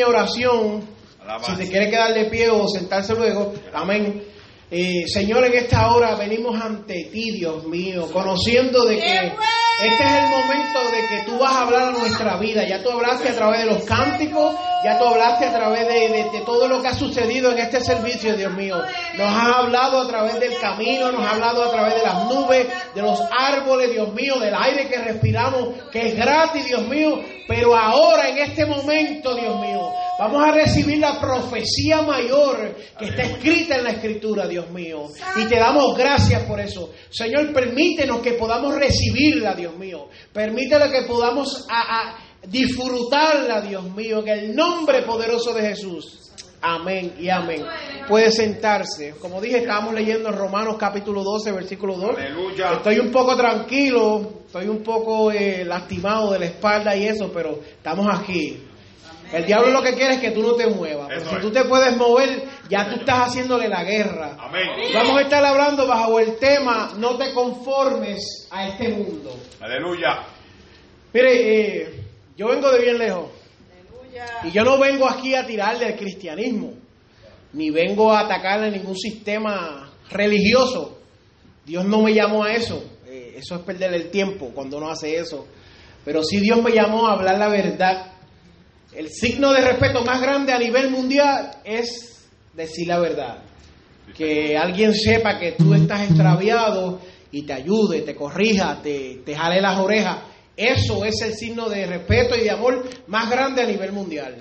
Pequeña oración, si te quiere quedar de pie o sentarse luego, amén. Eh, Señor, en esta hora venimos ante ti, Dios mío, conociendo de que este es el momento de que tú vas a hablar a nuestra vida. Ya tú hablaste a través de los cánticos, ya tú hablaste a través de, de, todo lo que ha sucedido en este servicio, Dios mío. Nos has hablado a través del camino, nos has hablado a través de las nubes, de los árboles, Dios mío, del aire que respiramos, que es gratis, Dios mío. Pero ahora, en este momento, Dios mío, vamos a recibir la profecía mayor que está escrita en la Escritura, Dios mío. Y te damos gracias por eso. Señor, permítenos que podamos recibirla, Dios mío. Permítelo que podamos a, disfrutarla, Dios mío, en el nombre poderoso de Jesús. Amén y amén. Puede sentarse. Como dije, estábamos leyendo Romanos capítulo 12, versículo 2. Aleluya. Estoy un poco tranquilo, estoy un poco eh, lastimado de la espalda y eso, pero estamos aquí. El diablo lo que quiere es que tú no te muevas. Pero si tú te puedes mover, ya tú estás haciéndole la guerra. Amén. Vamos a estar hablando bajo el tema No te conformes a este mundo. Aleluya. Mire, eh, yo vengo de bien lejos. Y yo no vengo aquí a tirarle al cristianismo, ni vengo a atacarle ningún sistema religioso. Dios no me llamó a eso. Eh, eso es perder el tiempo cuando uno hace eso. Pero sí Dios me llamó a hablar la verdad. El signo de respeto más grande a nivel mundial es decir la verdad. Que alguien sepa que tú estás extraviado y te ayude, te corrija, te, te jale las orejas. Eso es el signo de respeto y de amor más grande a nivel mundial.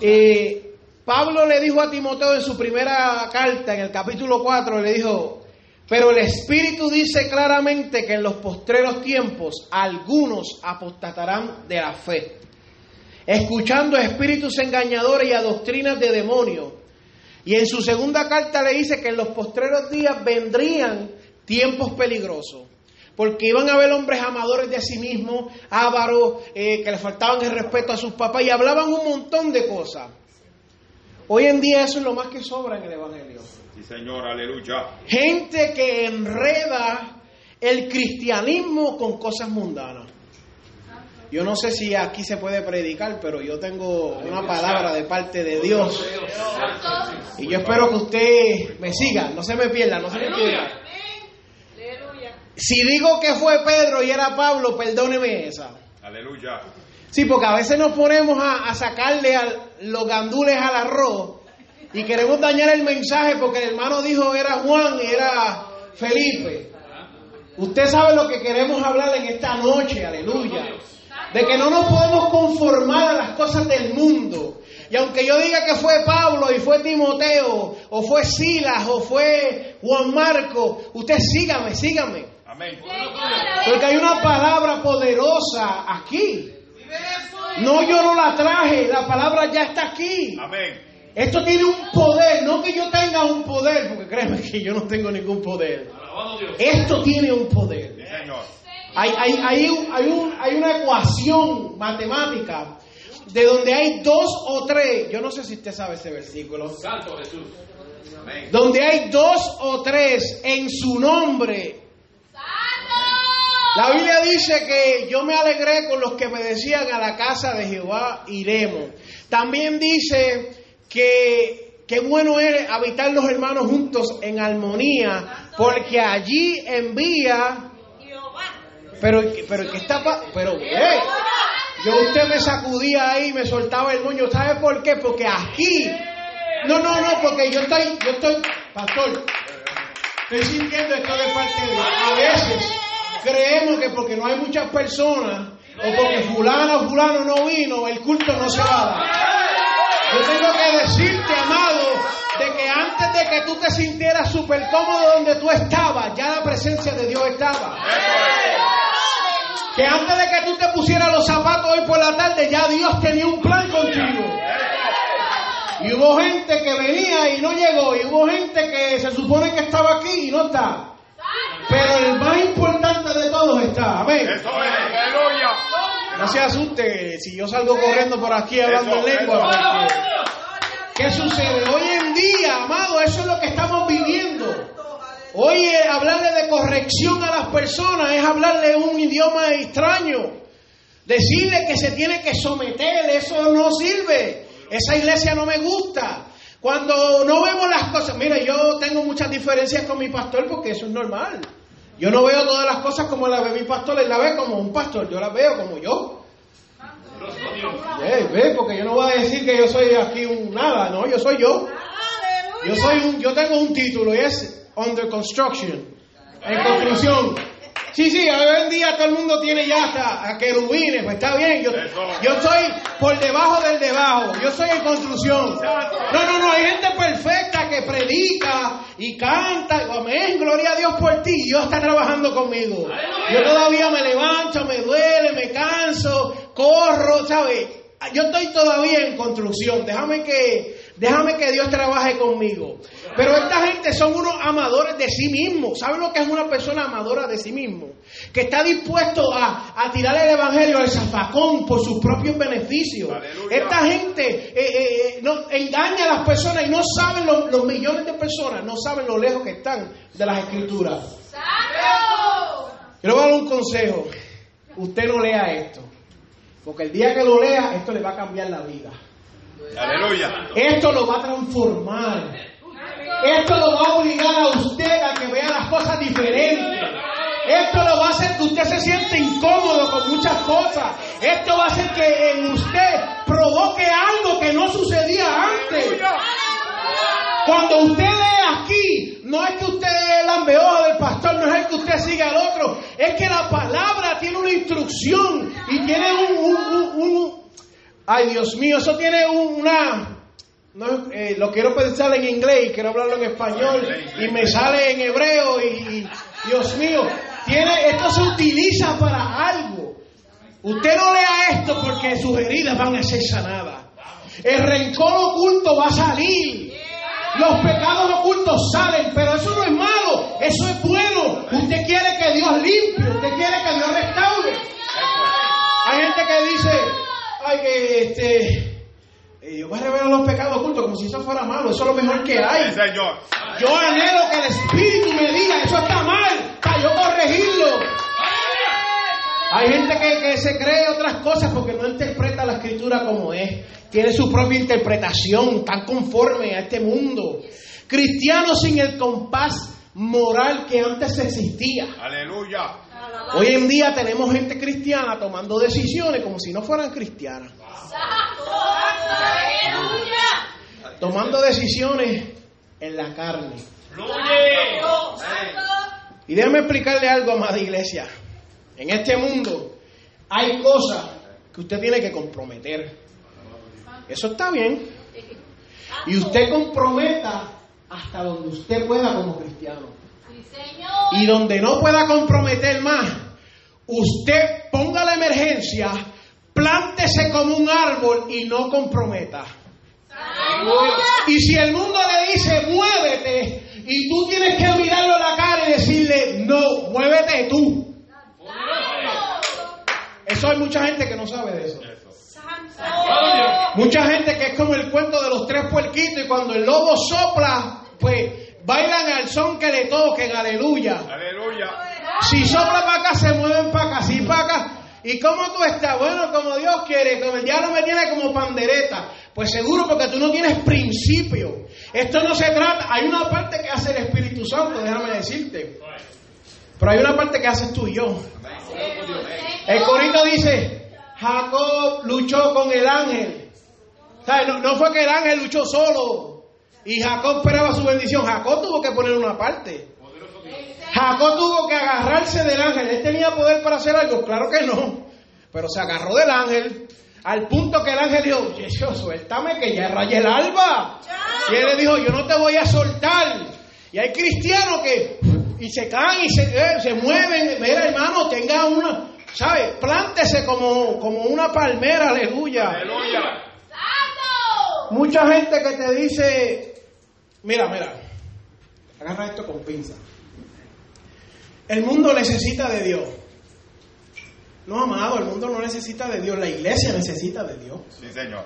Eh, Pablo le dijo a Timoteo en su primera carta, en el capítulo 4, le dijo, pero el Espíritu dice claramente que en los postreros tiempos algunos apostatarán de la fe, escuchando a espíritus engañadores y a doctrinas de demonios. Y en su segunda carta le dice que en los postreros días vendrían tiempos peligrosos. Porque iban a haber hombres amadores de sí mismos, ávaros, eh, que le faltaban el respeto a sus papás y hablaban un montón de cosas. Hoy en día eso es lo más que sobra en el Evangelio. Sí, Señor, aleluya. Gente que enreda el cristianismo con cosas mundanas. Yo no sé si aquí se puede predicar, pero yo tengo una palabra de parte de Dios. Y yo espero que usted me siga, no se me pierda, no se me pierda. Si digo que fue Pedro y era Pablo, perdóneme esa. Aleluya. Sí, porque a veces nos ponemos a, sacarle los gandules al arroz y queremos dañar el mensaje porque el hermano dijo era Juan y era Felipe. Usted sabe lo que queremos hablar en esta noche, aleluya. De que no nos podemos conformar a las cosas del mundo. Y aunque yo diga que fue Pablo y fue Timoteo, o fue Silas, o fue Juan Marco, usted sígame, sígame. Porque hay una palabra poderosa aquí. No, yo no la traje, la palabra ya está aquí. Esto tiene un poder, no que yo tenga un poder, porque créeme que yo no tengo ningún poder. Esto tiene un poder. Hay, hay, hay, hay una ecuación matemática de donde hay dos o tres, yo no sé si usted sabe ese versículo. Santo Jesús. Donde hay dos o tres en su nombre la Biblia dice que yo me alegré con los que me decían a la casa de Jehová iremos. También dice que qué bueno es habitar los hermanos juntos en armonía, porque allí envía. Pero, pero que está, pero, yo usted me sacudía ahí, me soltaba el moño. ¿Sabe por qué? Porque aquí, no, no, no, porque yo estoy, yo estoy, pastor, estoy sintiendo esto de parte de. A veces creemos que porque no hay muchas personas o porque fulano o fulano no vino, el culto no se va. Yo tengo que decirte, amado, de que antes de que tú te sintieras súper cómodo donde tú estabas, ya la presencia de Dios estaba. Que antes de que tú te pusieras los zapatos hoy por la tarde, ya Dios tenía un plan contigo. hubo gente que venía y no llegó, y hubo gente que se supone que estaba aquí y no está. Pero el más importante de todos está. Amén. Eso es. Aleluya. No se asuste si yo salgo corriendo por aquí hablando en Eso, lengua. eso. ¿Qué sucede? Hoy en día, amado, eso es lo que estamos viviendo. Hoy eh, hablarle de corrección a las personas es hablarle un idioma extraño. Decirle que se tiene que someter, eso no sirve. Esa iglesia no me gusta. Cuando no vemos las cosas, mire, yo tengo muchas diferencias con mi pastor porque eso es normal. Yo no veo todas las cosas como las ve mi pastor, él la ve como un pastor, yo las veo como yo. Eh, ve, porque yo no voy a decir que yo soy aquí un nada, no, yo soy yo. Yo soy un, yo tengo un título y es under construction, en construcción. Sí, sí, hoy en día todo el mundo tiene ya hasta a querubines, pues está bien. Yo, yo soy por debajo del debajo, yo soy en construcción. No, no, no, hay gente perfecta que predica y canta, amén, gloria a Dios por ti. Dios está trabajando conmigo. Yo todavía me levanto, me duele, me canso, corro, ¿sabes? Yo estoy todavía en construcción. Déjame que, déjame que Dios trabaje conmigo. Pero esta gente son unos amadores de sí mismos. ¿Saben lo que es una persona amadora de sí mismo? Que está dispuesto a, a tirar el evangelio al zafacón por sus propios beneficios. Aleluya. Esta gente eh, eh, eh, no, engaña a las personas y no saben lo- los millones de personas, no saben lo lejos que están de las escrituras. Yo le voy a dar un consejo. Usted no lea esto. Porque el día que lo lea, esto le va a cambiar la vida. Aleluya. Esto lo va a transformar. Esto lo va a obligar a usted a que vea las cosas diferentes. Esto lo va a hacer que usted se siente incómodo con muchas cosas. Esto va a hacer que en usted provoque algo que no sucedía antes. Cuando usted lee aquí, no es que usted es el ambeojo del pastor, no es el que usted siga al otro, es que la palabra tiene una instrucción y tiene un, un- un- un- ay Dios mío, eso tiene un- una, no, eh, lo quiero pensar en inglés y quiero hablarlo en español y me sale en hebreo y, y, Dios mío, tiene, esto se utiliza para algo. Usted no lea esto porque sus heridas van a ser sanadas. El rencor oculto va a salir. Los pecados ocultos salen, pero eso no es malo, eso es bueno. Usted quiere que Dios limpie, usted quiere que Dios restaure. Hay gente que dice, este, eh, yo voy a revelar los pecados ocultos como si eso fuera malo, eso es lo mejor que hay. Sí, Señor. Yo anhelo que el Espíritu me diga, eso está mal, para yo corregirlo. Hay gente que, que se cree otras cosas porque no interpreta la escritura como es. Tiene su propia interpretación, tan conforme a este mundo. Cristianos sin el compás moral que antes existía. Aleluya. Hoy en día tenemos gente cristiana tomando decisiones como si no fueran cristianas. Tomando decisiones en la carne. Y déjame explicarle algo, amada iglesia. En este mundo hay cosas que usted tiene que comprometer. Eso está bien. Y usted comprometa hasta donde usted pueda como cristiano. Y donde no pueda comprometer más, usted ponga la emergencia, plántese como un árbol y no comprometa. Y si el mundo le dice, muévete, y tú tienes que mirarlo a la cara y decirle, no, muévete tú. Eso hay mucha gente que no sabe de eso. Mucha gente que es como el cuento de los tres puerquitos y cuando el lobo sopla, pues bailan al son que le toquen, aleluya. Aleluya. Si sopla para acá, se mueven para acá, si para acá. ¿Y cómo tú estás? Bueno, como Dios quiere, como el diablo me tiene como pandereta. Pues seguro porque tú no tienes principio. Esto no se trata, hay una parte que hace el Espíritu Santo, déjame decirte. Pero hay una parte que haces tú y yo. El corito dice, Jacob luchó con el ángel. No, no fue que el ángel luchó solo y Jacob esperaba su bendición. Jacob tuvo que poner una parte. Jacob tuvo que agarrarse del ángel. ¿Él tenía poder para hacer algo? Claro que no. Pero se agarró del ángel al punto que el ángel dijo, Dios, suéltame que ya rayé el alba. Y él le dijo, yo no te voy a soltar. Y hay cristianos que y se caen y se, eh, se mueven. Mira, hermano, tenga una, ¿sabe? Plántese como, como una palmera, aleluya. Aleluya. Mucha gente que te dice, mira, mira, agarra esto con pinza. El mundo necesita de Dios. No, amado, el mundo no necesita de Dios, la iglesia necesita de Dios. Sí, Señor.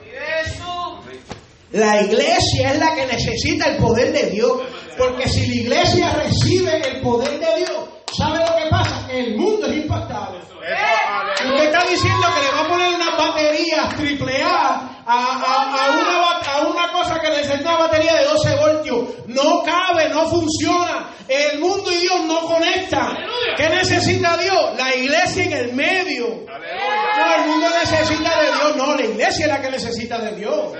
La iglesia es la que necesita el poder de Dios. Porque si la iglesia recibe el poder de Dios, ¿sabe lo que pasa? El mundo es impactado. Usted está diciendo que le va a poner una batería triple A a, una, a una cosa que necesita una batería de 12 voltios. No cabe, no funciona. El mundo y Dios no conectan. ¿Qué necesita Dios? La iglesia en el medio. No, el mundo necesita de Dios. No, la iglesia es la que necesita de Dios.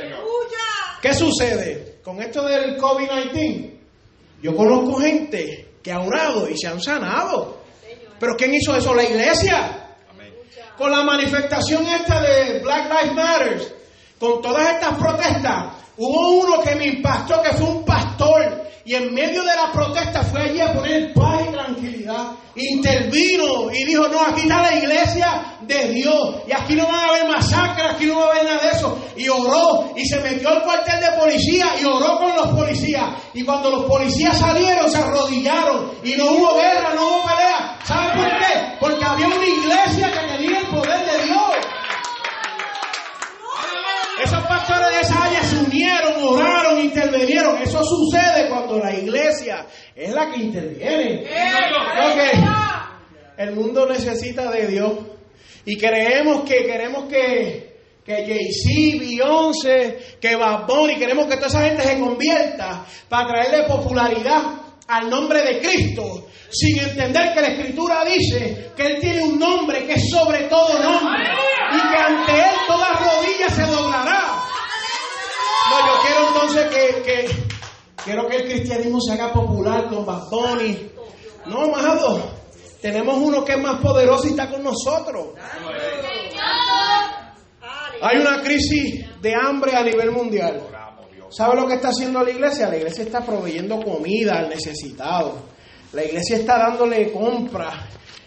¿Qué sucede? Con esto del COVID-19, yo conozco gente que ha orado y se han sanado. Pero ¿quién hizo eso? La iglesia. Con la manifestación esta de Black Lives Matter, con todas estas protestas, hubo uno que me impactó, que fue un pastor, y en medio de la protesta fue allí a poner paz y tranquilidad. Intervino y dijo, no, aquí está la iglesia de Dios. Y aquí no van a haber masacres, aquí no va a haber nada de eso. Y oró y se metió al cuartel de policía y oró con los policías. Y cuando los policías salieron, se arrodillaron. Y no hubo guerra, no hubo pelea. ¿Saben por qué? Porque había una iglesia que tenía el poder de Dios. Esos pastores de esa área se unieron, oraron, intervinieron. Eso sucede cuando la iglesia es la que interviene. Porque el mundo necesita de Dios. Y creemos que queremos que, que Jay-Z, Beyoncé, que Bad Bunny, queremos que toda esa gente se convierta para traerle popularidad al nombre de Cristo sin entender que la Escritura dice que Él tiene un nombre que es sobre todo nombre y que ante Él toda rodilla se doblará. No, yo quiero entonces que, quiero que el cristianismo se haga popular con bastones. No, amado, tenemos uno que es más poderoso y está con nosotros. Hay una crisis de hambre a nivel mundial. ¿Sabe lo que está haciendo la iglesia? La iglesia está proveyendo comida al necesitado. La iglesia está dándole compras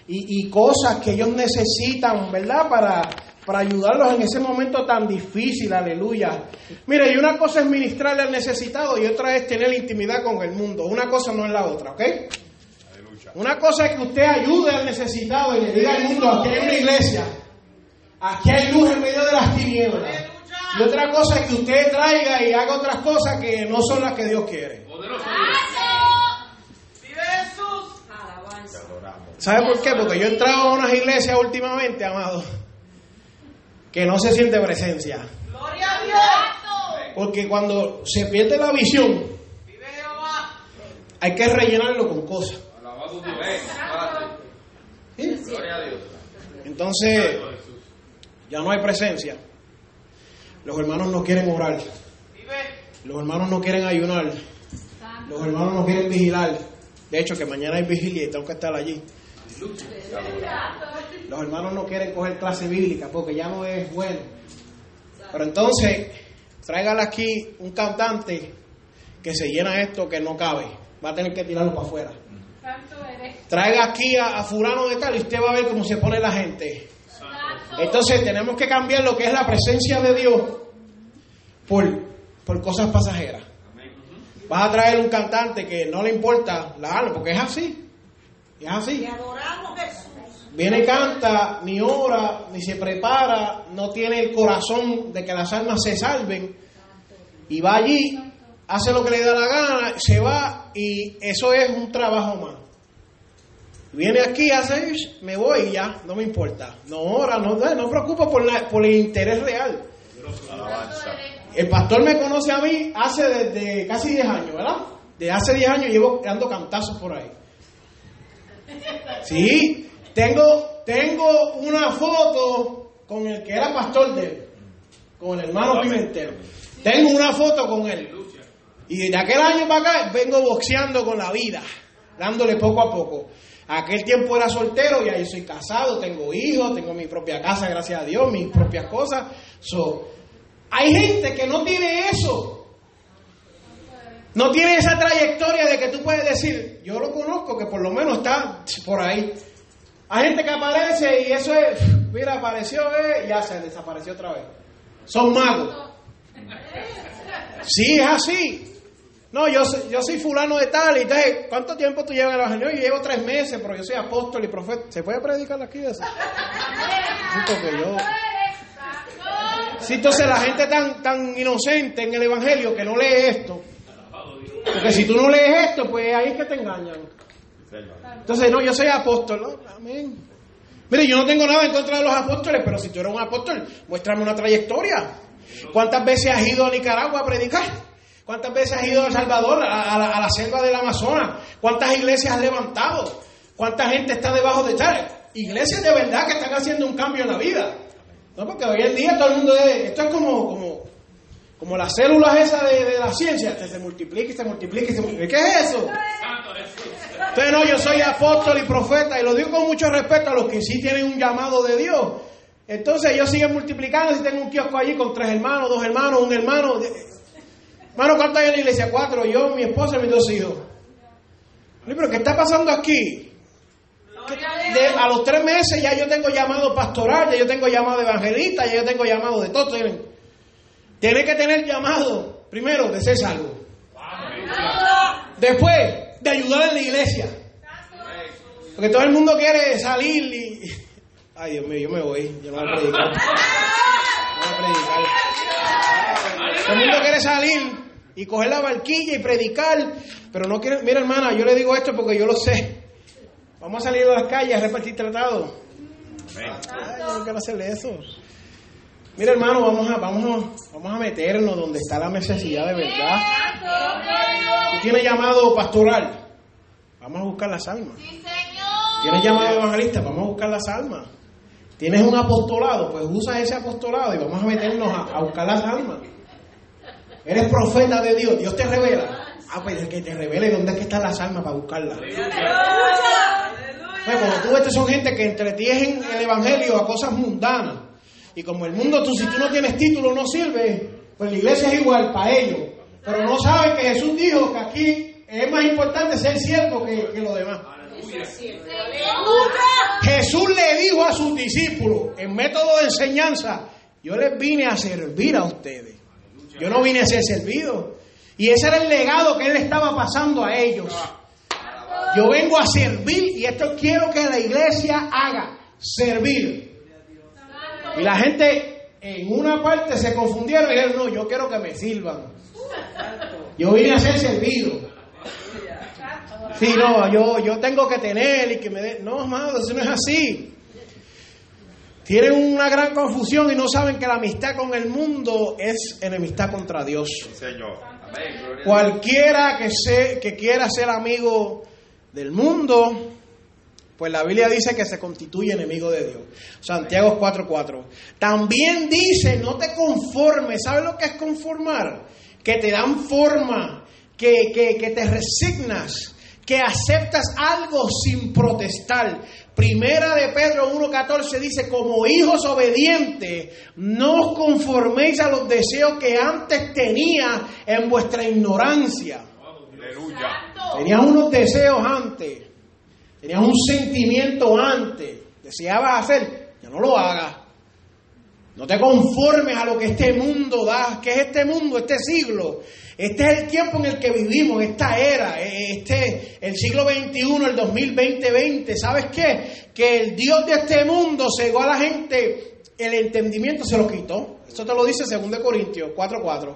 y, cosas que ellos necesitan, ¿verdad? Para, para ayudarlos en ese momento tan difícil, aleluya. Mire, y una cosa es ministrarle al necesitado y otra es tener intimidad con el mundo. Una cosa no es la otra, ¿ok? Una cosa es que usted ayude al necesitado y le diga al mundo, aquí hay una iglesia, aquí hay luz en medio de las tinieblas. Y otra cosa es que usted traiga y haga otras cosas que no son las que Dios quiere. ¿Sabe por qué? Porque yo he entrado a unas iglesias últimamente, amado, que no se siente presencia. Gloria a Dios. Porque cuando se pierde la visión, hay que rellenarlo con cosas. Entonces, ya no hay presencia. Los hermanos no quieren orar. Los hermanos no quieren ayunar. Los hermanos no quieren vigilar. De hecho, que mañana hay vigilia y tengo que estar allí. Los hermanos no quieren coger clase bíblica porque ya no es bueno. Pero entonces, tráigale aquí un cantante que se llena esto que no cabe. Va a tener que tirarlo para afuera. Traiga aquí a, a fulano de tal y usted va a ver cómo se pone la gente. Entonces tenemos que cambiar lo que es la presencia de Dios por, por cosas pasajeras. Vas a traer un cantante que no le importa la alma, porque es así. Es así. Viene, canta, ni ora, ni se prepara, no tiene el corazón de que las almas se salven. Y va allí, hace lo que le da la gana, se va y eso es un trabajo más. Viene aquí, hace, me voy y ya, no me importa. No ora, no, no preocupa por, por el interés real. El pastor me conoce a mí hace desde casi 10 años, ¿verdad? De hace 10 años llevo dando cantazos por ahí. Sí, tengo, tengo una foto con el que era pastor de él, con el hermano Pimentel. Tengo una foto con él. Y de aquel año para acá vengo boxeando con la vida, dándole poco a poco. Aquel tiempo era soltero y ahí soy casado, tengo hijos, tengo mi propia casa, gracias a Dios, mis propias cosas. hay gente que no tiene eso. No tiene esa trayectoria de que tú puedes decir, yo lo conozco, que por lo menos está por ahí. Hay gente que aparece y eso es, mira, apareció eh, ya se desapareció otra vez. Son magos. Sí, es así. No, yo, yo soy fulano de tal, y entonces, ¿cuánto tiempo tú llevas en el Evangelio? Yo llevo tres meses, pero yo soy apóstol y profeta. ¿Se puede predicar aquí eso? Porque yo... Sí, entonces la gente tan, tan inocente en el Evangelio que no lee esto. Porque si tú no lees esto, pues ahí es que te engañan. Entonces, no, yo soy apóstol. ¿no? Amén. Mire, yo no tengo nada en contra de los apóstoles, pero si tú eres un apóstol, muéstrame una trayectoria. ¿Cuántas veces has ido a Nicaragua a predicar? ¿Cuántas veces has ido a El Salvador, a, la, selva del Amazonas? ¿Cuántas iglesias has levantado? ¿Cuánta gente está debajo de tal? Iglesias de verdad que están haciendo un cambio en la vida. No, porque hoy en día todo el mundo es, esto es como, como, como las células esas de, de la ciencia, que se multiplica y se multiplica y se multiplica. ¿Qué es eso? Entonces no, yo soy apóstol y profeta y lo digo con mucho respeto a los que sí tienen un llamado de Dios. Entonces ellos siguen multiplicando, si tengo un kiosco allí con tres hermanos, dos hermanos, un hermano. Hermano, ¿cuántos hay en la iglesia? Cuatro, yo, mi esposa y mis dos hijos. Pero ¿qué está pasando aquí? De, a los tres meses ya yo tengo llamado pastoral, ya yo tengo llamado evangelista, ya yo tengo llamado de todo. Tienen, tiene que tener llamado, primero, de ser salvo. Después, de ayudar en la iglesia. Porque todo el mundo quiere salir y... Ay, Dios mío, yo me voy. Yo no voy a predicar. No voy a predicar. Todo el mundo quiere salir y coger la barquilla y predicar, pero no quiere... Mira, hermana, yo le digo esto porque yo lo sé. Vamos a salir a las calles a repartir tratados. Ay, yo no quiero hacerle eso. Mira, hermano, vamos a, vamos, a, vamos a meternos donde está la necesidad de verdad. Tú tienes llamado pastoral. Vamos a buscar las almas. Tienes llamado evangelista. Vamos a buscar las almas. Tienes un apostolado. Pues usa ese apostolado y vamos a meternos a, a buscar las almas. Eres profeta de Dios. Dios te revela. Ah, pues que te revele dónde es que están las almas para buscarlas. Pues cuando tú ves, son gente que entretienen el evangelio a cosas mundanas. Y como el mundo, tú, si tú no tienes título, no sirve, pues la iglesia es igual para ellos. Pero no saben que Jesús dijo que aquí es más importante ser siervo que, que lo demás. Jesús le dijo a sus discípulos, en método de enseñanza, yo les vine a servir a ustedes. Yo no vine a ser servido. Y ese era el legado que él estaba pasando a ellos. Yo vengo a servir y esto quiero que la iglesia haga, servir. Y la gente en una parte se confundieron y dijeron, no, yo quiero que me sirvan. Yo vine a ser servido. Sí, no, yo, yo tengo que tener y que me den. No, amado, eso no es así. Tienen una gran confusión y no saben que la amistad con el mundo es enemistad contra Dios. Señor. Cualquiera que, se, que quiera ser amigo del mundo, pues la Biblia dice que se constituye enemigo de Dios. Santiago 4:4. También dice, no te conformes. ¿Sabes lo que es conformar? Que te dan forma, que, que, que te resignas, que aceptas algo sin protestar. Primera de Pedro 1.14 dice, como hijos obedientes, no os conforméis a los deseos que antes tenía en vuestra ignorancia. Aleluya. Tenías unos deseos antes, tenías un sentimiento antes, deseabas hacer, ya no lo hagas. No te conformes a lo que este mundo da. ¿Qué es este mundo, este siglo? Este es el tiempo en el que vivimos, esta era, este, el siglo XXI, el 2020-20. ¿Sabes qué? Que el Dios de este mundo cegó a la gente, el entendimiento se lo quitó. Eso te lo dice 2 Corintios 4.4.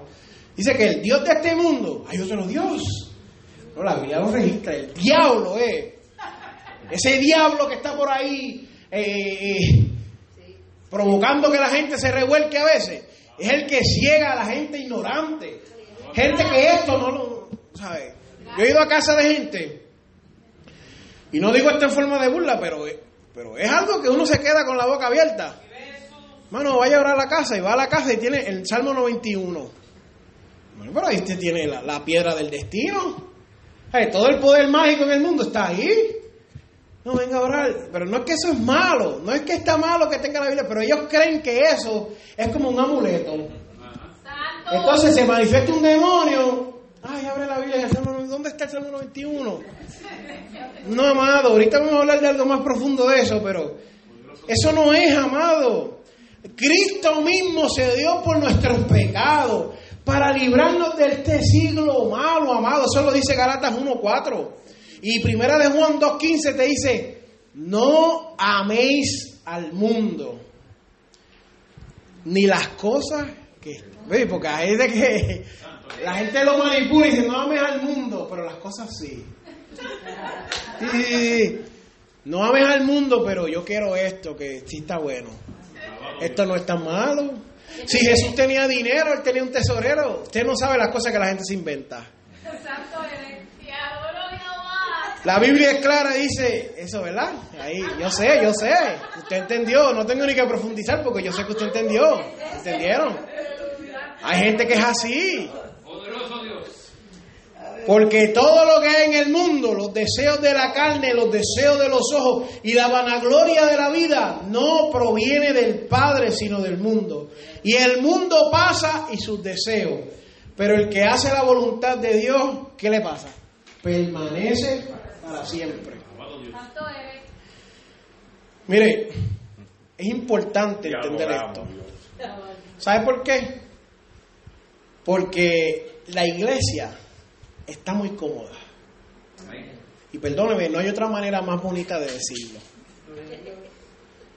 Dice que el Dios de este mundo, hay otro Dios. No, la Biblia lo registra, el diablo es. Ese diablo que está por ahí eh, eh, provocando que la gente se revuelque a veces, es el que ciega a la gente ignorante. Gente que esto no lo sabe. Yo he ido a casa de gente, y no digo esto en forma de burla, pero, pero es algo que uno se queda con la boca abierta. Mano, vaya ahora a la casa y va a la casa y tiene el Salmo 91. Bueno, pero ahí usted tiene la, la piedra del destino. Ay, todo el poder mágico en el mundo está ahí. No, venga a orar. Pero no es que eso es malo. No es que está malo que tenga la Biblia. Pero ellos creen que eso es como un amuleto. Entonces se manifiesta un demonio. Ay, abre la Biblia. ¿Dónde está el Salmo 91? No, amado. Ahorita vamos a hablar de algo más profundo de eso. Pero eso no es, amado. Cristo mismo se dio por nuestros pecados para librarnos de este siglo malo, amado. Eso lo dice Galatas 1.4. Y primera de Juan 2.15 te dice, no améis al mundo, ni las cosas que... Porque hay de que la gente lo manipula y dice, no ames al mundo, pero las cosas sí. No ames al mundo, pero yo quiero esto, que sí está bueno. Esto no es tan malo. Si Jesús tenía dinero, él tenía un tesorero. Usted no sabe las cosas que la gente se inventa. La Biblia es clara, dice eso, ¿verdad? Ahí, yo sé, yo sé. Usted entendió, no tengo ni que profundizar porque yo sé que usted entendió. ¿Entendieron? Hay gente que es así. Porque todo lo que hay en el mundo, los deseos de la carne, los deseos de los ojos y la vanagloria de la vida, no proviene del Padre, sino del mundo. Y el mundo pasa y sus deseos. Pero el que hace la voluntad de Dios, ¿qué le pasa? Permanece para siempre. Mire, es importante entender esto. ¿Sabe por qué? Porque la iglesia está muy cómoda. Y perdóneme, no hay otra manera más bonita de decirlo.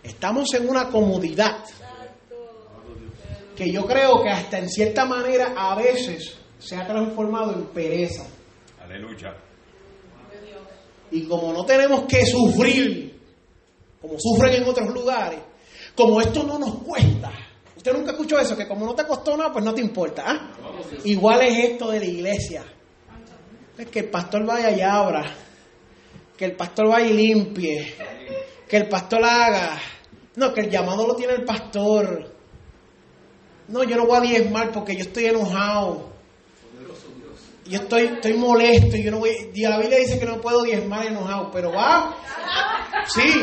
Estamos en una comodidad que yo creo que hasta en cierta manera a veces se ha transformado en pereza. Aleluya. Y como no tenemos que sufrir, como sufren en otros lugares, como esto no nos cuesta. Usted nunca escuchó eso, que como no te costó nada, pues no te importa. ¿ah? Igual es esto de la iglesia. Es que el pastor vaya y abra, que el pastor vaya y limpie, que el pastor haga. No, que el llamado lo tiene el pastor. No, yo no voy a diezmar porque yo estoy enojado. Yo estoy, estoy molesto. Yo no voy, y la Biblia dice que no puedo diezmar enojado, pero va. Sí,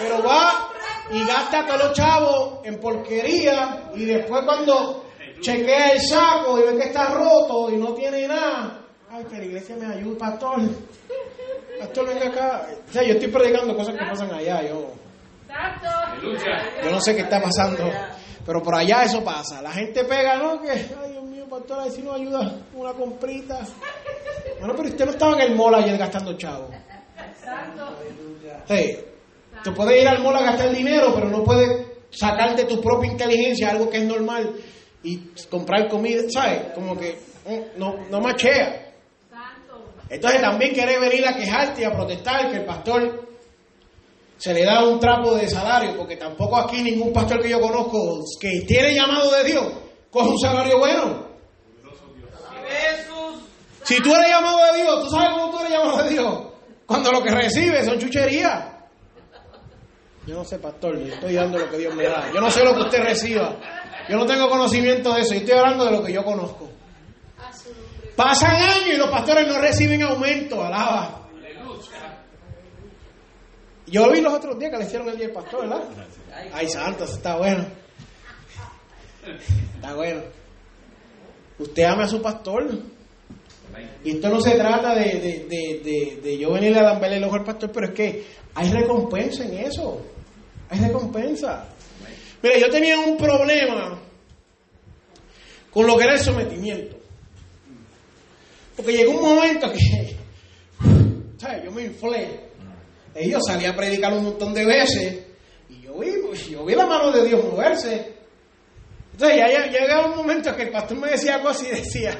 pero va y gasta todos los chavos en porquería y después cuando chequea el saco y ve que está roto y no tiene nada, ay, que la iglesia me ayude, pastor. Pastor, venga acá. O sea, yo estoy predicando cosas que pasan allá, yo. Yo no sé qué está pasando, pero por allá eso pasa. La gente pega, ¿no? Que, ay, Dios mío, pastor, a ver si nos ayuda una comprita. Bueno, pero usted no estaba en el mall ayer gastando chavo. Sí. Tú puedes ir al mall a gastar dinero, pero no puedes sacar de tu propia inteligencia algo que es normal y comprar comida, ¿sabes? Como que mm, no, no machea. Entonces también quiere venir a quejarte y a protestar que el pastor se le da un trapo de salario, porque tampoco aquí ningún pastor que yo conozco que tiene llamado de Dios coge un salario bueno. Si tú eres llamado de Dios, ¿tú sabes cómo tú eres llamado de Dios? Cuando lo que recibes son chucherías. Yo no sé, pastor, yo estoy dando lo que Dios me da. Yo no sé lo que usted reciba. Yo no tengo conocimiento de eso. Yo estoy hablando de lo que yo conozco. Pasan años y los pastores no reciben aumento, alaba. Yo vi los otros días que le hicieron el día del pastor, ¿verdad? Ay, santos, está bueno. Está bueno. Usted ama a su pastor. Y esto no se trata de, de, de, de, yo venirle a darle el ojo al pastor, pero es que hay recompensa en eso. Hay recompensa. Mira, yo tenía un problema con lo que era el sometimiento. Porque llegó un momento que, ¿sabes? Yo me inflé. Y yo salí a predicar un montón de veces y yo vi, pues, yo vi la mano de Dios moverse. Entonces ya, ya llegaba un momento que el pastor me decía cosas y decía,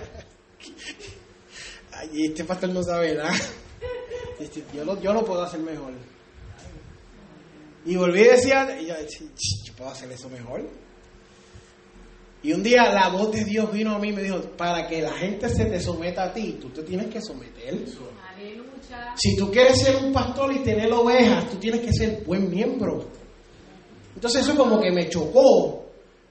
ay, este pastor no sabe nada. Yo lo, yo lo puedo hacer mejor. Y volví y decía, y yo, puedo hacer eso mejor. Y un día la voz de Dios vino a mí y me dijo, para que la gente se te someta a ti, tú te tienes que someter. Si tú quieres ser un pastor y tener ovejas, tú tienes que ser buen miembro. Entonces eso como que me chocó,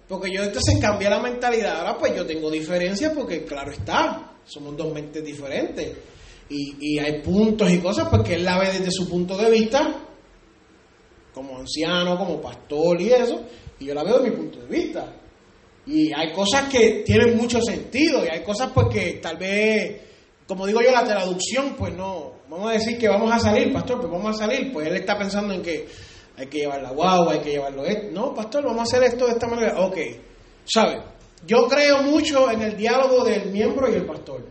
porque yo entonces cambié la mentalidad. Ahora pues yo tengo diferencias porque claro está, somos dos mentes diferentes. Y, y hay puntos y cosas porque él la ve desde su punto de vista, como anciano, como pastor y eso, y yo la veo desde mi punto de vista. Y hay cosas que tienen mucho sentido y hay cosas pues que tal vez, como digo yo, la traducción pues no, vamos a decir que vamos a salir, pastor, pues vamos a salir, pues él está pensando en que hay que llevar la guagua, hay que llevarlo esto. No, pastor, vamos a hacer esto de esta manera. Ok, ¿sabe? Yo creo mucho en el diálogo del miembro y el pastor.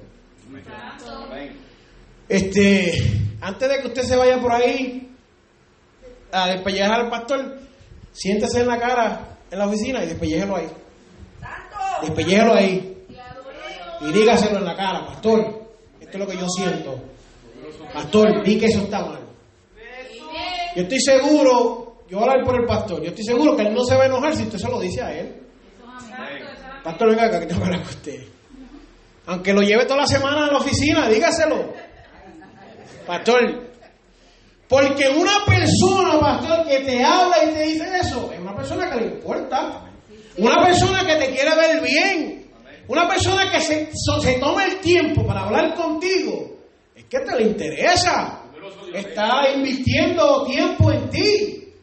Este, antes de que usted se vaya por ahí a despellejar al pastor, siéntese en la cara en la oficina y despellejelo ahí. Despellejelo ahí. Y dígaselo en la cara, pastor. Esto es lo que yo siento. Pastor, di que eso está mal. Yo estoy seguro, yo voy a hablar por el pastor, yo estoy seguro que él no se va a enojar si usted se lo dice a él. Pastor, venga acá que tengo que hablar con usted. Aunque lo lleve toda la semana a la oficina, dígaselo. Pastor, porque una persona, pastor, que te habla y te dice eso, es una persona que le importa. Una persona que te quiere ver bien. Una persona que se, se toma el tiempo para hablar contigo. Es que te le interesa. Está invirtiendo tiempo en ti.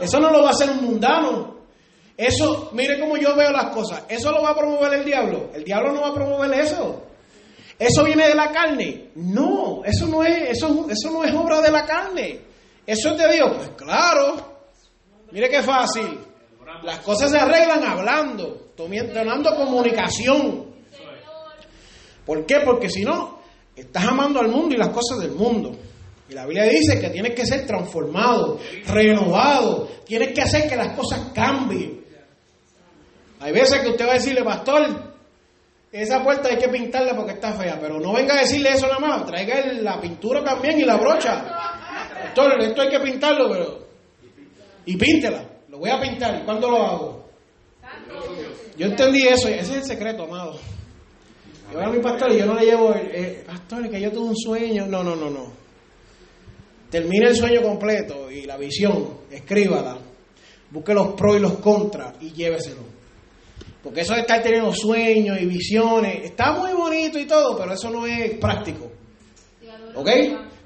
Eso no lo va a hacer un mundano. Eso, mire cómo yo veo las cosas. Eso lo va a promover el diablo. El diablo no va a promover eso. ¿Eso viene de la carne? No, eso no es, eso, eso no es obra de la carne. ¿Eso es de Dios? Pues claro. Mire qué fácil. Las cosas se arreglan hablando, tomando comunicación. ¿Por qué? Porque si no, estás amando al mundo y las cosas del mundo. Y la Biblia dice que tienes que ser transformado, renovado, tienes que hacer que las cosas cambien. Hay veces que usted va a decirle, pastor, esa puerta hay que pintarla porque está fea, pero no venga a decirle eso nada más, traiga la pintura también y la brocha. Pastor, esto hay que pintarlo, pero... Y píntela, lo voy a pintar. ¿Y cuándo lo hago? Yo entendí eso, ese es el secreto, amado. Yo a mi pastor y yo no le llevo, eh, pastor, que yo tuve un sueño. No, no, no, no. Termine el sueño completo y la visión, escríbala. Busque los pros y los contras y lléveselo. Porque eso de estar teniendo sueños y visiones, está muy bonito y todo, pero eso no es práctico. ¿Ok?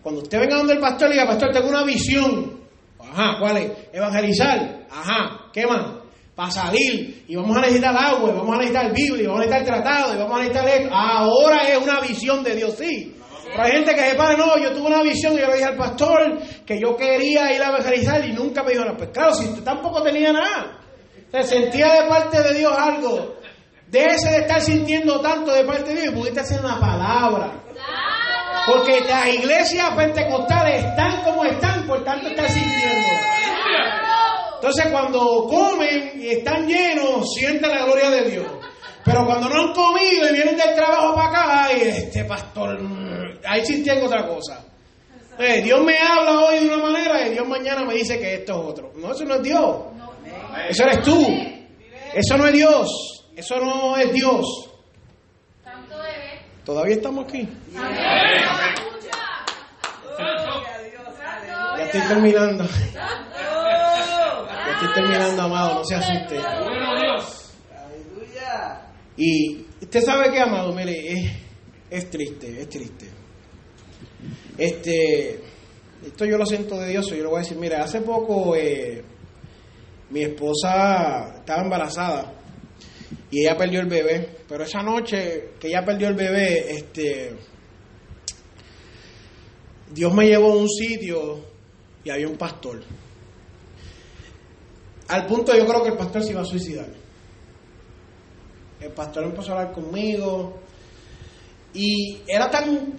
Cuando usted venga donde el pastor y diga, pastor, tengo una visión. Ajá, ¿cuál es? Evangelizar. Ajá, ¿qué más? Para salir. Y vamos a necesitar agua, y vamos a necesitar Biblia, y vamos a necesitar tratado, y vamos a necesitar esto. Ahora es una visión de Dios, sí. Pero hay gente que se para, no, yo tuve una visión y yo le dije al pastor que yo quería ir a evangelizar y nunca me dijo nada. Pues claro, si usted tampoco tenía nada. Se sentía de parte de Dios algo. Déjese de estar sintiendo tanto de parte de Dios y pudiste hacer una palabra. Porque las iglesias pentecostales están como están, por tanto están sintiendo. Entonces cuando comen y están llenos, sienten la gloria de Dios. Pero cuando no han comido y vienen del trabajo para acá, ay, este pastor, ahí sintiendo otra cosa. Eh, Dios me habla hoy de una manera y Dios mañana me dice que esto es otro. No, eso no es Dios. Eso eres tú. Eso no es Dios. Eso no es Dios. Todavía estamos aquí. Ya estoy terminando. Ya estoy terminando, amado. No se asuste. Y usted sabe que, amado, mire, es, es triste, es triste. Este, esto yo lo siento de Dios, yo le voy a decir, mire, hace poco eh, mi esposa estaba embarazada y ella perdió el bebé, pero esa noche que ella perdió el bebé, este, Dios me llevó a un sitio y había un pastor. Al punto yo creo que el pastor se iba a suicidar. El pastor empezó a hablar conmigo y era tan,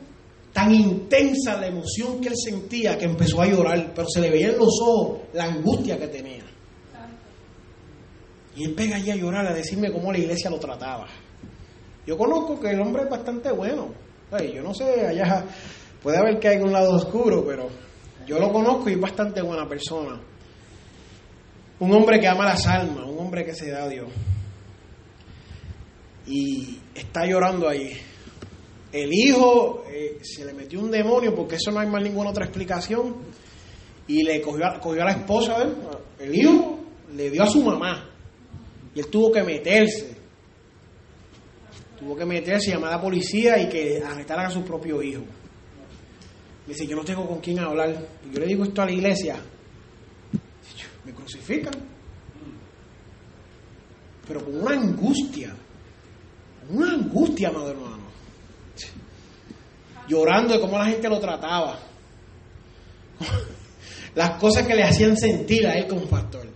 tan intensa la emoción que él sentía que empezó a llorar, pero se le veía en los ojos la angustia que tenía. Y él pega allí a llorar, a decirme cómo la iglesia lo trataba. Yo conozco que el hombre es bastante bueno. yo no sé, allá puede haber que hay un lado oscuro, pero yo lo conozco y es bastante buena persona. Un hombre que ama las almas, un hombre que se da a Dios. Y está llorando ahí. El hijo eh, se le metió un demonio, porque eso no hay más ninguna otra explicación. Y le cogió, cogió a la esposa, de el hijo le dio a su mamá. Y él tuvo que meterse. Tuvo que meterse llamar a la policía y que arrestaran a su propio hijo. Me dice, yo no tengo con quién hablar. Y yo le digo esto a la iglesia. Me crucifican. Pero con una angustia. Una angustia, amado hermano. Llorando de cómo la gente lo trataba. Las cosas que le hacían sentir a él como pastor.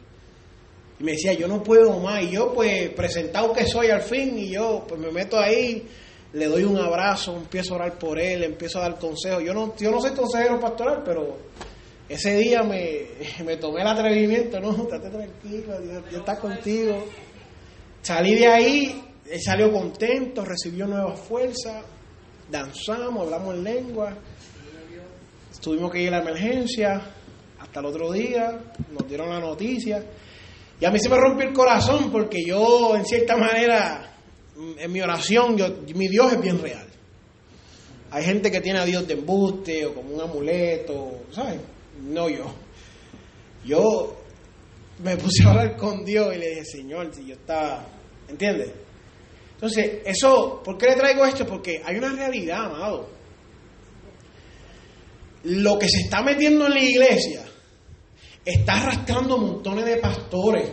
Y me decía, yo no puedo más. Y yo, pues, presentado que soy al fin, y yo, pues, me meto ahí, le doy un abrazo, empiezo a orar por él, empiezo a dar consejos. Yo no, yo no soy consejero pastoral, pero ese día me, me tomé el atrevimiento, no, estate tranquilo, Dios, está contigo. Salí de ahí, él salió contento, recibió nuevas fuerzas, danzamos, hablamos en lengua, tuvimos que ir a la emergencia, hasta el otro día, nos dieron la noticia. Y a mí se me rompió el corazón porque yo, en cierta manera, en mi oración, yo, mi Dios es bien real. Hay gente que tiene a Dios de embuste o como un amuleto, ¿sabes? No yo. Yo me puse a hablar con Dios y le dije, Señor, si yo estaba, ¿entiendes? Entonces, eso, ¿por qué le traigo esto? Porque hay una realidad, amado. Lo que se está metiendo en la iglesia está arrastrando montones de pastores.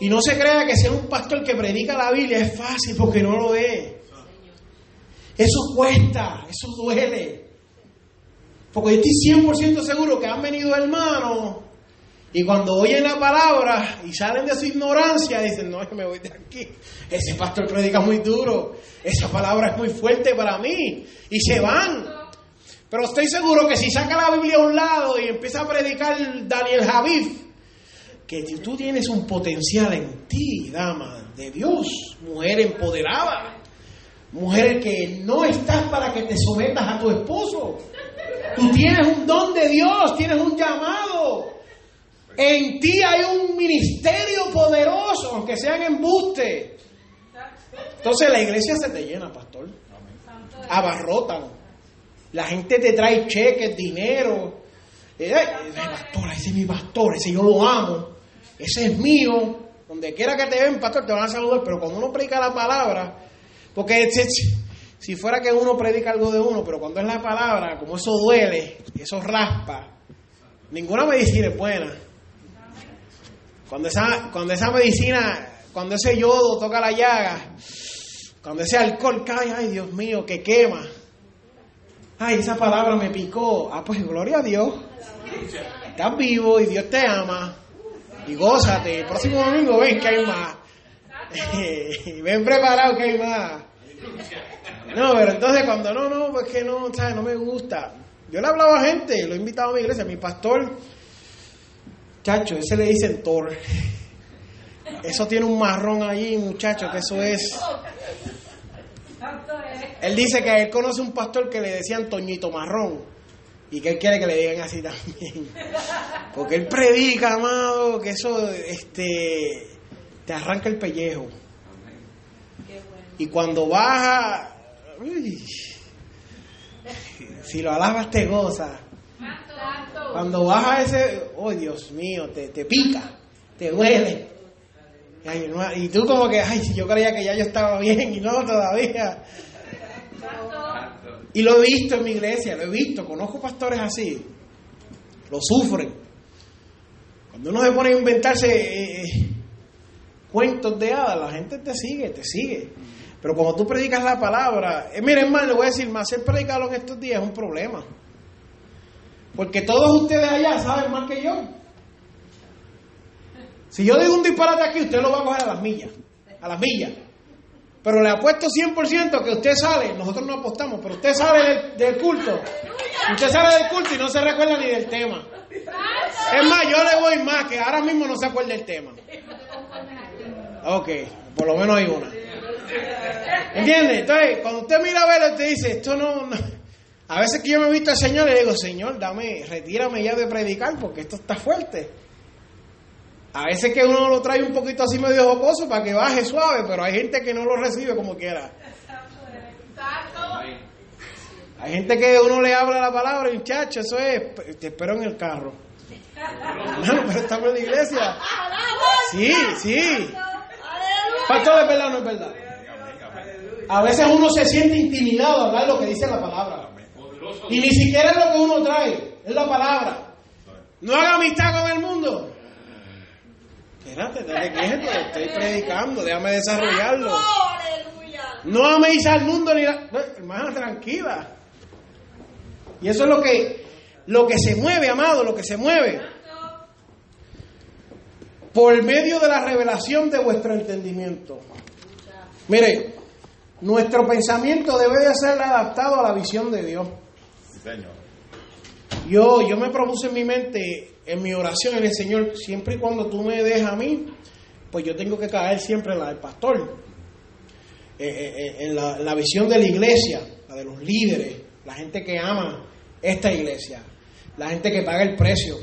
Y no se crea que sea un pastor que predica la Biblia es fácil porque no lo es. Eso cuesta, eso duele. Porque yo estoy 100% seguro que han venido hermanos y cuando oyen la palabra y salen de su ignorancia, dicen, no, que me voy de aquí. Ese pastor predica muy duro. Esa palabra es muy fuerte para mí. Y se van. Pero estoy seguro que si saca la Biblia a un lado y empieza a predicar Daniel Javif, que tú tienes un potencial en ti, dama de Dios, mujer empoderada, mujer que no estás para que te sometas a tu esposo. Tú tienes un don de Dios, tienes un llamado. En ti hay un ministerio poderoso, aunque sean embuste. Entonces la iglesia se te llena, pastor. Abarrotan. La gente te trae cheques, dinero. Eh, pastor, ese es mi pastor, ese yo lo amo. Ese es mío. Donde quiera que te ven, pastor, te van a saludar. Pero cuando uno predica la palabra, porque si fuera que uno predica algo de uno, pero cuando es la palabra, como eso duele, eso raspa, ninguna medicina es buena. Cuando esa, cuando esa medicina, cuando ese yodo toca la llaga, cuando ese alcohol cae, ay Dios mío, que quema. Ay, esa palabra me picó. Ah, pues gloria a Dios. Estás vivo y Dios te ama. Y gózate. El próximo domingo ven que hay más. ven preparado que hay más. No, pero entonces cuando no, no, pues que no, ¿sabes? No me gusta. Yo le hablaba a gente, lo he invitado a mi iglesia, mi pastor Chacho, ese le dicen Thor. Eso tiene un marrón allí, muchacho, que eso es. Él dice que él conoce un pastor que le decían Toñito Marrón. Y que él quiere que le digan así también. Porque él predica, amado, que eso este, te arranca el pellejo. Y cuando baja, si lo alabas te goza. Cuando baja ese, oh Dios mío, te, te pica, te duele. y tú como que, ay, yo creía que ya yo estaba bien y no todavía. Y lo he visto en mi iglesia, lo he visto, conozco pastores así, lo sufren. Cuando uno se pone a inventarse eh, eh, cuentos de hadas, la gente te sigue, te sigue. Pero como tú predicas la palabra, eh, miren más, le voy a decir más, ser predicado en estos días es un problema. Porque todos ustedes allá saben más que yo. Si yo digo un disparate aquí, usted lo va a coger a las millas. A las millas. Pero le apuesto 100% que usted sale, nosotros no apostamos, pero usted sale del, culto. Usted sale del culto y no se recuerda ni del tema. Es más, yo le voy más, que ahora mismo no se acuerda del tema. Ok, por lo menos hay una. ¿Entiende? Entonces, cuando usted mira a verlo, usted dice, esto no a veces que yo me he visto al Señor le digo, Señor, dame, retírame ya de predicar porque esto está fuerte. A veces que uno lo trae un poquito así medio jocoso para que baje suave, pero hay gente que no lo recibe como quiera. Hay gente que uno le habla la palabra muchacho, eso es, te espero en el carro. No, pero estamos en la iglesia. Sí, sí. Pastor, es verdad o no es verdad. A veces uno se siente intimidado a hablar lo que dice la palabra. Y ni siquiera es lo que uno trae, es la palabra. No haga amistad con el mundo. Espérate, dale quieto, estoy predicando, déjame desarrollarlo. No améis al mundo ni la... hermana, tranquila. Y eso es lo que, lo que se mueve, amado, lo que se mueve. por medio de la revelación de vuestro entendimiento. Mire, nuestro pensamiento debe de ser adaptado a la visión de Dios. Señor. Yo, yo me propuse en mi mente, en mi oración en el Señor, siempre y cuando tú me dejas a mí, pues yo tengo que caer siempre en la del pastor, eh, eh, eh, en la, la visión de la iglesia, la de los líderes, la gente que ama esta iglesia, la gente que paga el precio.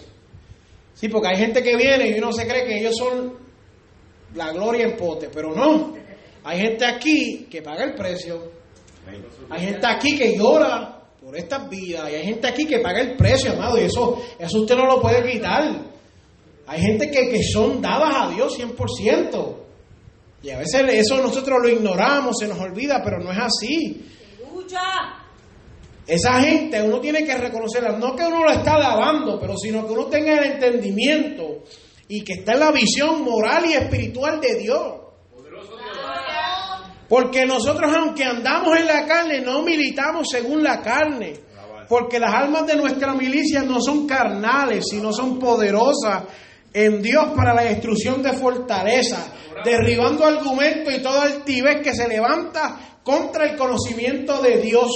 Sí, porque hay gente que viene y uno se cree que ellos son la gloria en pote, pero no. Hay gente aquí que paga el precio. Hay gente aquí que llora por estas vidas y hay gente aquí que paga el precio, amado, y eso, eso usted no lo puede quitar. Hay gente que, que son dadas a Dios 100%. Y a veces eso nosotros lo ignoramos, se nos olvida, pero no es así. Esa gente uno tiene que reconocerla, no que uno lo está alabando, pero sino que uno tenga el entendimiento y que está en la visión moral y espiritual de Dios. Porque nosotros aunque andamos en la carne, no militamos según la carne. Porque las almas de nuestra milicia no son carnales, sino son poderosas en Dios para la destrucción de fortaleza, derribando argumentos y toda altivez que se levanta contra el conocimiento de Dios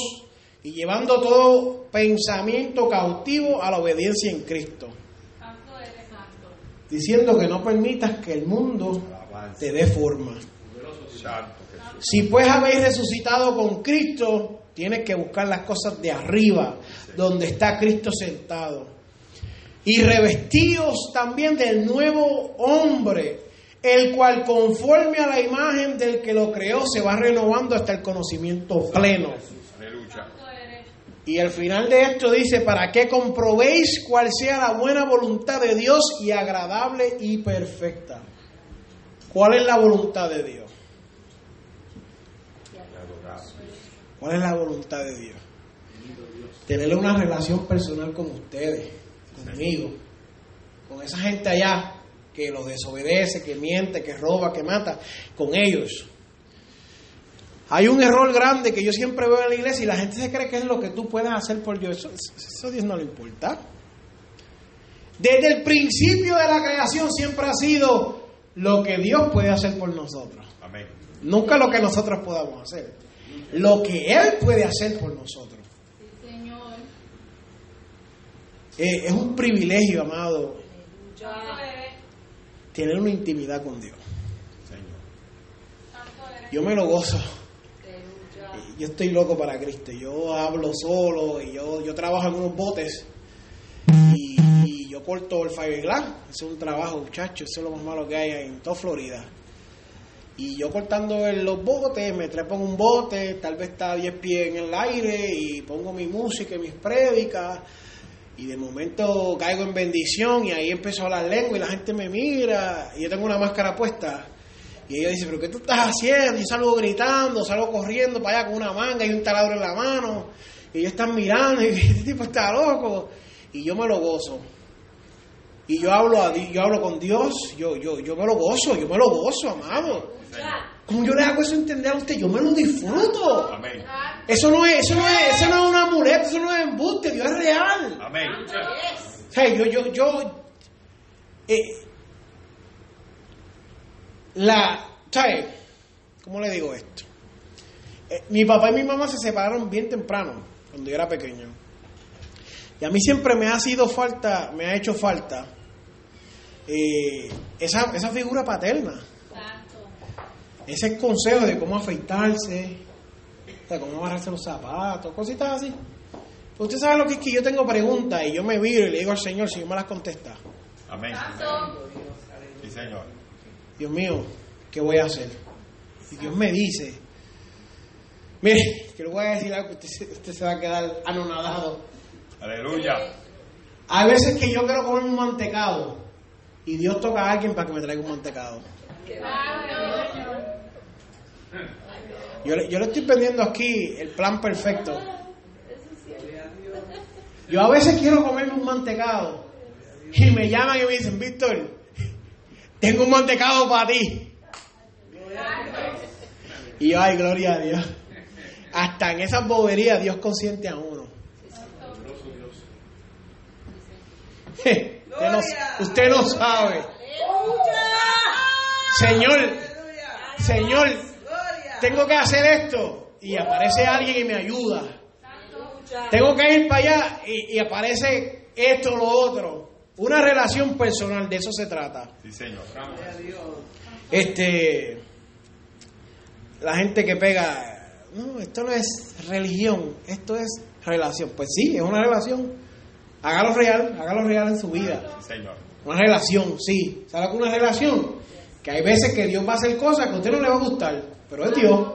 y llevando todo pensamiento cautivo a la obediencia en Cristo. Diciendo que no permitas que el mundo te dé forma. Si pues habéis resucitado con Cristo, tienes que buscar las cosas de arriba, donde está Cristo sentado. Y revestidos también del nuevo hombre, el cual conforme a la imagen del que lo creó se va renovando hasta el conocimiento pleno. Y al final de esto dice, para que comprobéis cuál sea la buena voluntad de Dios y agradable y perfecta. ¿Cuál es la voluntad de Dios? ¿Cuál es la voluntad de Dios? Tener una relación personal con ustedes, conmigo, con esa gente allá que los desobedece, que miente, que roba, que mata, con ellos. Hay un error grande que yo siempre veo en la iglesia y la gente se cree que es lo que tú puedes hacer por Dios. Eso, eso a Dios no le importa. Desde el principio de la creación siempre ha sido lo que Dios puede hacer por nosotros. Amén. Nunca lo que nosotros podamos hacer. Lo que Él puede hacer por nosotros. Eh, es un privilegio, amado, tener una intimidad con Dios. Señor. Yo me lo gozo. Yo estoy loco para Cristo. Yo hablo solo y yo, yo trabajo en unos botes y, y yo corto el fiberglass. Es un trabajo, muchachos. Eso es lo más malo que hay en toda Florida. Y yo cortando los botes, me trepo en un bote, tal vez está a 10 pies en el aire y pongo mi música y mis prédicas. Y de momento caigo en bendición y ahí empiezo a hablar lengua y la gente me mira y yo tengo una máscara puesta. Y ella dice, pero ¿qué tú estás haciendo? Y salgo gritando, salgo corriendo para allá con una manga y un taladro en la mano. Y ellos están mirando y este tipo está loco. Y yo me lo gozo. Y yo hablo, a, yo hablo con Dios, yo, yo, yo me lo gozo, yo me lo gozo, amado. Como yo le hago eso entender a usted, yo me lo disfruto. Amén. Eso no es, eso no es, eso no es una muleta, eso no es embuste, Dios es real. Amén. O sea, yo, yo, yo, eh, la, ¿sabes? ¿Cómo le digo esto? Eh, mi papá y mi mamá se separaron bien temprano, cuando yo era pequeño. Y a mí siempre me ha sido falta, me ha hecho falta eh, esa, esa figura paterna. Ese consejo de cómo afeitarse, de cómo amarrarse los zapatos, cositas así. Pero usted sabe lo que es que yo tengo preguntas y yo me viro y le digo al Señor si yo me las contesta. Amén. Sí, Señor. Dios mío, ¿qué voy a hacer? Y Dios me dice, mire, que le voy a decir algo que usted, usted se va a quedar anonadado. Aleluya. Hay veces que yo quiero comer un mantecado y Dios toca a alguien para que me traiga un mantecado. Yo, le- estoy vendiendo aquí el plan perfecto. Yo a veces quiero comerme un mantecado y me llaman y me dicen, Víctor, tengo un mantecado para ti. Y yo, ay, gloria a Dios. Hasta en esas boberías Dios consiente a uno. usted, no, usted no sabe. Señor, Señor, tengo que hacer esto. Y aparece alguien y me ayuda. Tengo que ir para allá y, y aparece esto o lo otro. Una relación personal, de eso se trata. Sí, Señor. Este, la gente que pega, no, esto no es religión, esto es relación. Pues sí, es una relación. Hágalo real, hágalo real en su vida. Sí, Señor. Una relación, sí. ¿Sabe que una relación? Que hay veces que Dios va a hacer cosas que a usted no le va a gustar, pero es Dios.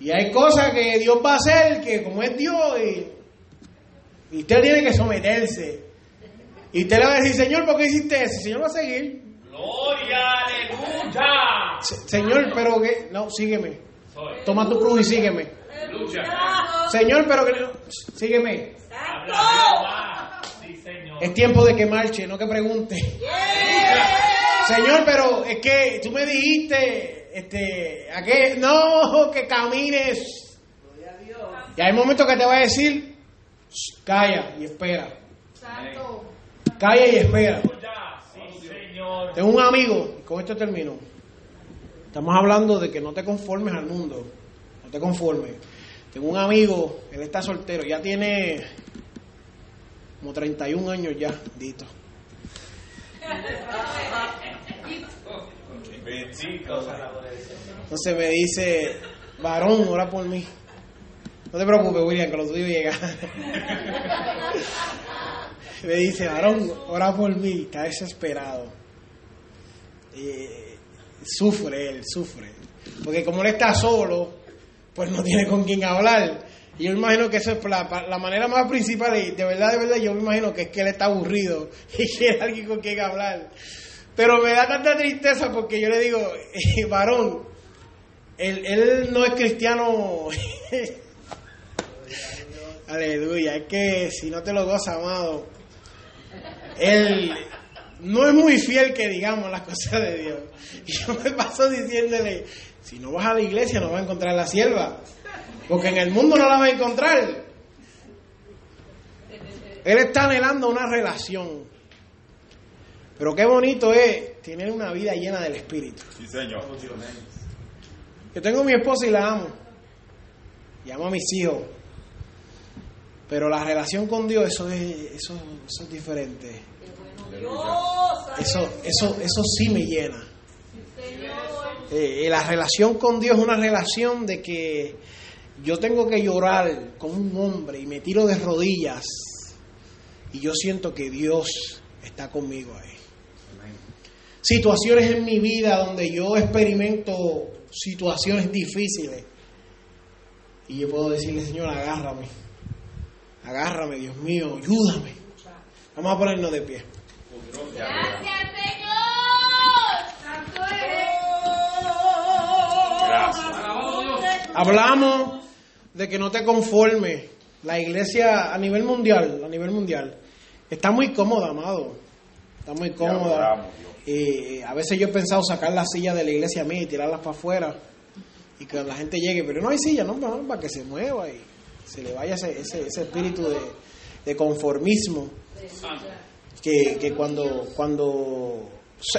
Y hay cosas que Dios va a hacer que como es Dios y, y usted tiene que someterse. Y usted le va a decir, Señor, ¿por qué hiciste eso? El Señor va a seguir. Gloria, aleluya. Se- Señor, pero que... No, sígueme. Toma tu cruz y sígueme. Lucha. Señor, pero que... Sígueme. Señor. Es tiempo de que marche, no que pregunte. Señor, pero es que tú me dijiste, este, a que no, que camines. Y hay momentos que te va a decir, "Shh, calla y espera. Calla y espera. Aleluya. Sí, Señor. Tengo un amigo, y con esto termino. Estamos hablando de que no te conformes al mundo. No te conformes. Tengo un amigo, él está soltero, ya tiene como 31 años ya, dito. Entonces me dice, varón, ora por mí. No te preocupes, William, que lo tuyo llega. me dice, varón, ora por mí. Está desesperado. Eh, sufre él, sufre. Porque como él está solo, pues no tiene con quién hablar. Y yo imagino que eso es la, la manera más principal. Y de verdad, de verdad, yo me imagino que es que él está aburrido y quiere alguien con quien hablar. Pero me da tanta tristeza porque yo le digo, varón, él, él no es cristiano. Aleluya, es que si no te lo gozas, amado, él no es muy fiel que digamos las cosas de Dios. Y yo me paso diciéndole, si no vas a la iglesia no vas a encontrar la sierva, porque en el mundo no la vas a encontrar. Él está anhelando una relación. Pero qué bonito es tener una vida llena del Espíritu. Sí, Señor. Yo tengo a mi esposa y la amo. Y amo a mis hijos. Pero la relación con Dios, eso es, eso, eso es diferente. Eso, eso, eso sí me llena. Eh, eh, la relación con Dios es una relación de que yo tengo que llorar como un hombre y me tiro de rodillas y yo siento que Dios está conmigo ahí. Situaciones en mi vida donde yo experimento situaciones difíciles y yo puedo decirle, Señor, agárrame, agárrame, Dios mío, ayúdame. Vamos a ponernos de pie. Gracias, Señor. Eres. Hablamos de que no te conformes. La iglesia a nivel mundial, a nivel mundial, está muy cómoda, amado. Está muy cómoda. adoramos. Eh, a veces yo he pensado sacar la silla de la iglesia mía y tirarlas para afuera y que la gente llegue, pero no hay silla, no, no, para que se mueva y se le vaya ese, ese, ese espíritu de, de conformismo. Que, que cuando, cuando...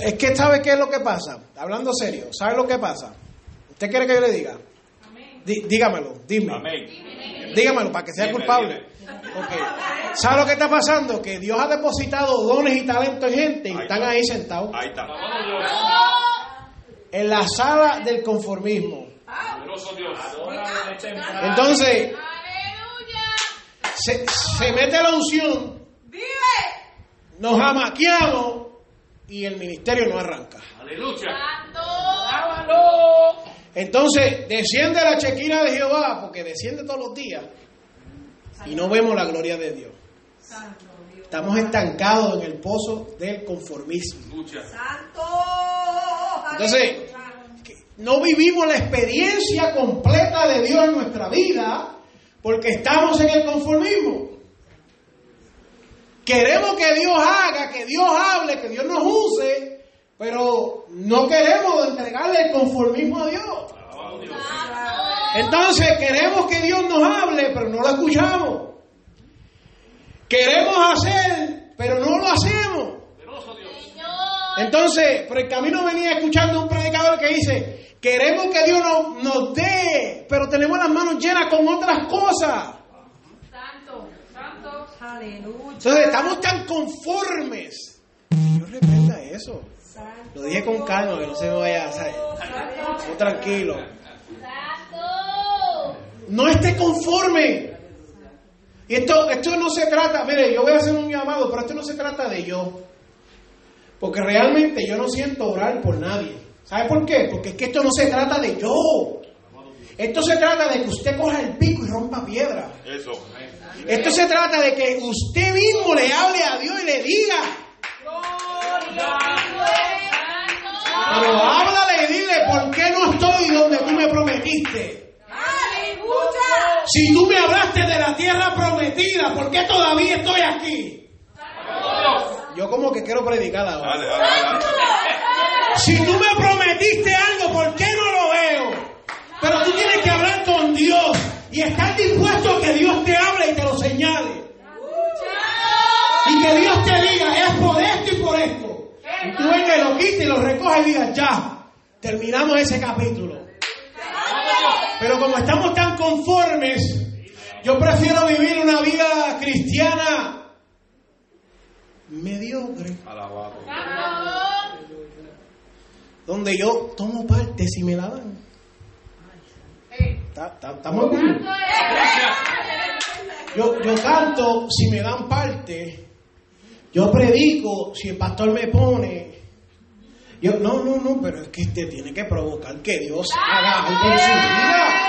Es que ¿sabe qué es lo que pasa? Hablando serio, ¿sabe lo que pasa? ¿Usted quiere que yo le diga? Dí- dígamelo, dime. Amén. Dígamelo para que sea Dime, culpable. ¿Sabe lo que está pasando? Que Dios ha depositado dones y talentos en gente y Ahí están está. ahí sentados Ahí está. en la sala del conformismo. Poderoso Dios. Adórale temprano. Entonces, se, se mete la unción, nos amaqueamos y el ministerio no arranca. Aleluya. Entonces, desciende la chequina de Jehová, porque desciende todos los días, y no vemos la gloria de Dios. Estamos estancados en el pozo del conformismo. Lucha. Entonces, no vivimos la experiencia completa de Dios en nuestra vida porque estamos en el conformismo. Queremos que Dios haga, que Dios hable, que Dios nos use, pero no queremos entregarle el conformismo a Dios. Alabado Dios. Entonces queremos que Dios nos hable, pero no lo escuchamos. Queremos hacer, pero no lo hacemos. Entonces, por el camino venía escuchando un predicador que dice, queremos que Dios nos, nos dé, pero tenemos las manos llenas con otras cosas. Santo, santo. Aleluya. Entonces, estamos tan conformes. Dios reprenda eso. Lo dije con calma, que no se me vaya a salir. tranquilo. No esté conforme. Y esto, esto no se trata, mire, yo voy a hacer un llamado, pero esto no se trata de yo. Porque realmente yo no siento orar por nadie. ¿Sabe por qué? Porque es que esto no se trata de yo. Esto se trata de que usted coja el pico y rompa piedra. Eso. Esto se trata de que usted mismo le hable a Dios y le diga. Pero háblale y dile por qué no estoy donde tú me prometiste. Si tú me hablaste de la tierra prometida, ¿por qué todavía estoy aquí? Yo como que quiero predicar ahora. Dale, dale, dale. Si tú me prometiste algo, ¿por qué no lo veo? Pero tú tienes que hablar con Dios y estar dispuesto a que Dios te hable y te lo señale. Y que Dios te diga, es por esto y por esto. Y tú vengas y lo quites y lo recoges y digas, ya, terminamos ese capítulo. Pero como estamos tan conformes, yo prefiero vivir una vida cristiana mediocre, Alabado. donde yo tomo parte si me la dan. ¿Estamos bien? Yo, yo canto si me dan parte. Yo predico si el pastor me pone. Yo, no, no, no, pero es que usted tiene que provocar que Dios haga algo en su vida.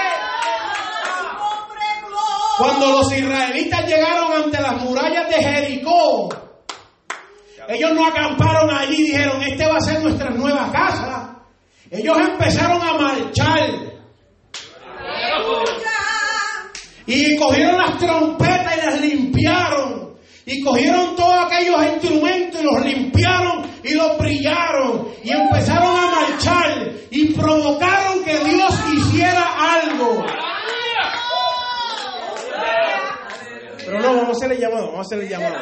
Cuando los israelitas llegaron ante las murallas de Jericó, ellos no acamparon allí y dijeron, este va a ser nuestra nueva casa. Ellos empezaron a marchar. Y cogieron las trompetas y las limpiaron. Y cogieron todos aquellos instrumentos y los limpiaron y los brillaron. Y empezaron a marchar. Y provocaron que Dios hiciera algo. Pero no, vamos a hacerle llamado, vamos a hacerle llamado.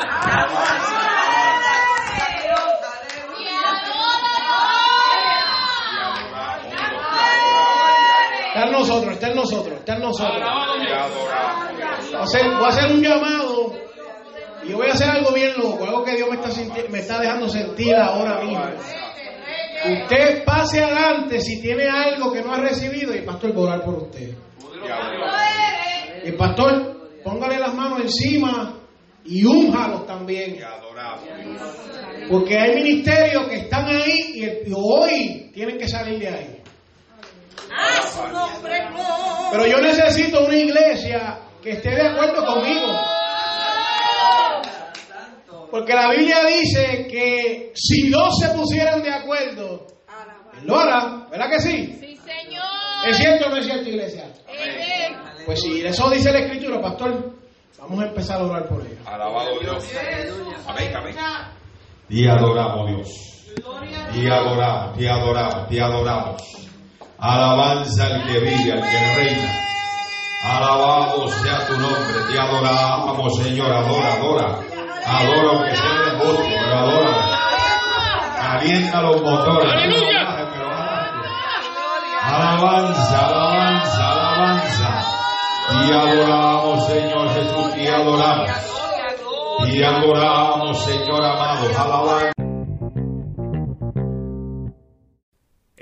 Está en nosotros, está en nosotros, está en nosotros. Voy a hacer un llamado y yo voy a hacer algo bien loco, algo que Dios me está, me está dejando sentir ahora mismo. Usted pase adelante si tiene algo que no ha recibido y el pastor va a orar por usted. Y el pastor, póngale las manos encima y únjalos también. Porque hay ministerios que están ahí y hoy tienen que salir de ahí. Pero yo necesito una iglesia que esté de acuerdo conmigo. Porque la Biblia dice que si dos se pusieran de acuerdo, Él lo hará. ¿Verdad que sí? Sí, Señor. ¿Es cierto o no es cierto, iglesia? Amén. Pues si eso dice la Escritura, pastor, vamos a empezar a orar por ella. Alabado Dios. Amén, amén. Te adoramos, Dios. Te adoramos, te adoramos, te adoramos. Alabanza al que vive, al que reina. Alabado sea tu nombre, te adoramos, Señor. Adora, adora. Adora aunque sea de embuste, pero adora. Calienta los motores. Alabanza, alabanza, alabanza. Te adoramos, Señor Jesús, te adoramos. Te adoramos, Señor amado. Alabanza.